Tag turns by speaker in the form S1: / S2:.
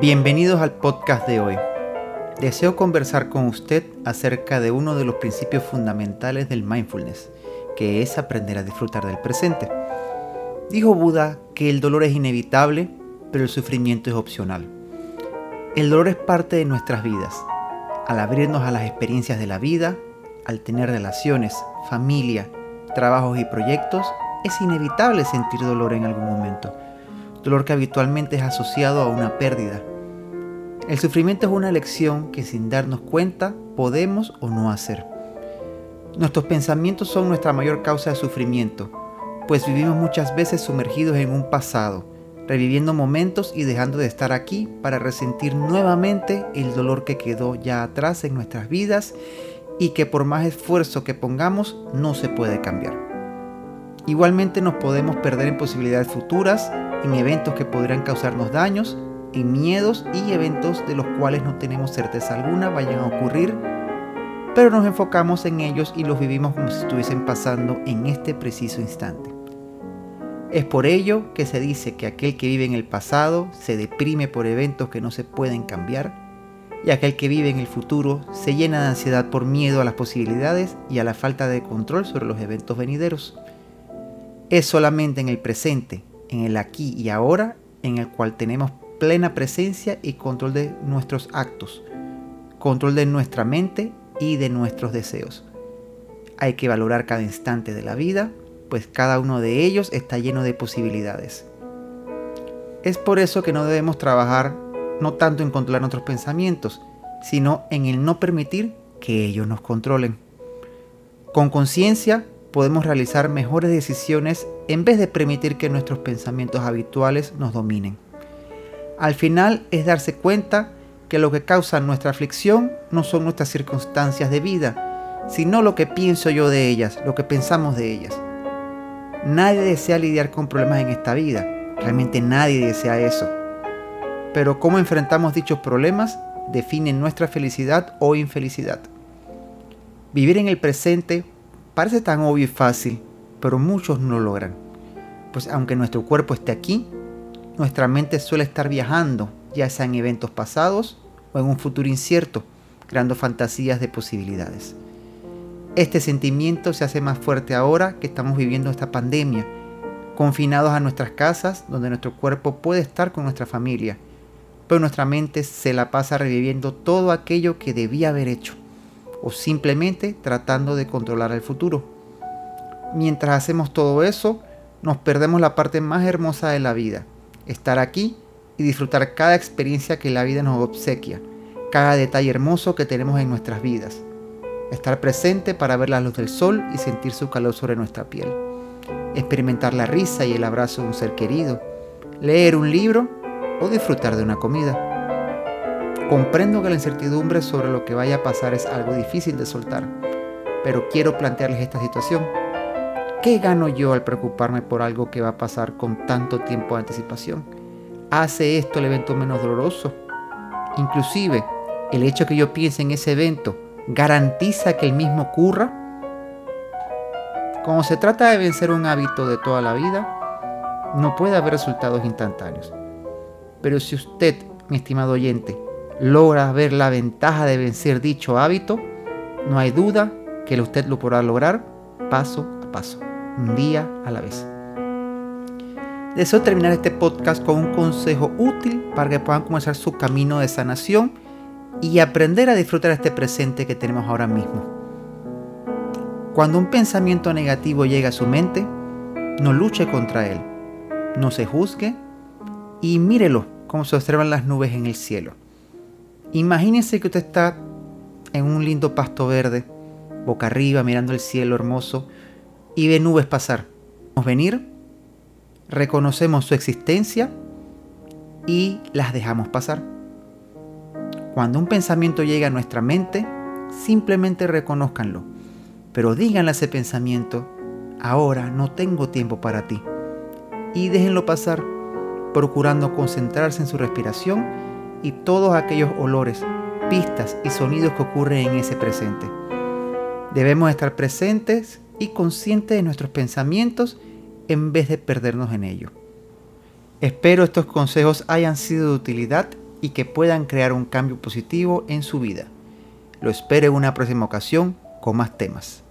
S1: Bienvenidos al podcast de hoy. Deseo conversar con usted acerca de uno de los principios fundamentales del mindfulness, que es aprender a disfrutar del presente. Dijo Buda que el dolor es inevitable, pero el sufrimiento es opcional. El dolor es parte de nuestras vidas. Al abrirnos a las experiencias de la vida, al tener relaciones, familia, trabajos y proyectos, es inevitable sentir dolor en algún momento dolor que habitualmente es asociado a una pérdida. El sufrimiento es una elección que sin darnos cuenta podemos o no hacer. Nuestros pensamientos son nuestra mayor causa de sufrimiento, pues vivimos muchas veces sumergidos en un pasado, reviviendo momentos y dejando de estar aquí para resentir nuevamente el dolor que quedó ya atrás en nuestras vidas y que por más esfuerzo que pongamos no se puede cambiar. Igualmente nos podemos perder en posibilidades futuras en eventos que podrían causarnos daños, en miedos y eventos de los cuales no tenemos certeza alguna vayan a ocurrir, pero nos enfocamos en ellos y los vivimos como si estuviesen pasando en este preciso instante. Es por ello que se dice que aquel que vive en el pasado se deprime por eventos que no se pueden cambiar y aquel que vive en el futuro se llena de ansiedad por miedo a las posibilidades y a la falta de control sobre los eventos venideros. Es solamente en el presente en el aquí y ahora en el cual tenemos plena presencia y control de nuestros actos, control de nuestra mente y de nuestros deseos. Hay que valorar cada instante de la vida, pues cada uno de ellos está lleno de posibilidades. Es por eso que no debemos trabajar no tanto en controlar nuestros pensamientos, sino en el no permitir que ellos nos controlen. Con conciencia podemos realizar mejores decisiones en vez de permitir que nuestros pensamientos habituales nos dominen. Al final es darse cuenta que lo que causa nuestra aflicción no son nuestras circunstancias de vida, sino lo que pienso yo de ellas, lo que pensamos de ellas. Nadie desea lidiar con problemas en esta vida, realmente nadie desea eso. Pero cómo enfrentamos dichos problemas define nuestra felicidad o infelicidad. Vivir en el presente Parece tan obvio y fácil, pero muchos no lo logran. Pues aunque nuestro cuerpo esté aquí, nuestra mente suele estar viajando, ya sea en eventos pasados o en un futuro incierto, creando fantasías de posibilidades. Este sentimiento se hace más fuerte ahora que estamos viviendo esta pandemia, confinados a nuestras casas donde nuestro cuerpo puede estar con nuestra familia, pero nuestra mente se la pasa reviviendo todo aquello que debía haber hecho o simplemente tratando de controlar el futuro. Mientras hacemos todo eso, nos perdemos la parte más hermosa de la vida, estar aquí y disfrutar cada experiencia que la vida nos obsequia, cada detalle hermoso que tenemos en nuestras vidas. Estar presente para ver la luz del sol y sentir su calor sobre nuestra piel. Experimentar la risa y el abrazo de un ser querido. Leer un libro o disfrutar de una comida. Comprendo que la incertidumbre sobre lo que vaya a pasar es algo difícil de soltar, pero quiero plantearles esta situación. ¿Qué gano yo al preocuparme por algo que va a pasar con tanto tiempo de anticipación? ¿Hace esto el evento menos doloroso? Inclusive, el hecho que yo piense en ese evento garantiza que el mismo ocurra. Como se trata de vencer un hábito de toda la vida, no puede haber resultados instantáneos. Pero si usted, mi estimado oyente, logra ver la ventaja de vencer dicho hábito, no hay duda que usted lo podrá lograr paso a paso, un día a la vez. Deseo terminar este podcast con un consejo útil para que puedan comenzar su camino de sanación y aprender a disfrutar este presente que tenemos ahora mismo. Cuando un pensamiento negativo llega a su mente, no luche contra él, no se juzgue y mírelo como se observan las nubes en el cielo. Imagínese que usted está en un lindo pasto verde, boca arriba, mirando el cielo hermoso, y ve nubes pasar. Vamos venir, reconocemos su existencia y las dejamos pasar. Cuando un pensamiento llega a nuestra mente, simplemente reconozcanlo, pero díganle a ese pensamiento, ahora no tengo tiempo para ti, y déjenlo pasar, procurando concentrarse en su respiración y todos aquellos olores, pistas y sonidos que ocurren en ese presente. Debemos estar presentes y conscientes de nuestros pensamientos en vez de perdernos en ello. Espero estos consejos hayan sido de utilidad y que puedan crear un cambio positivo en su vida. Lo espero en una próxima ocasión con más temas.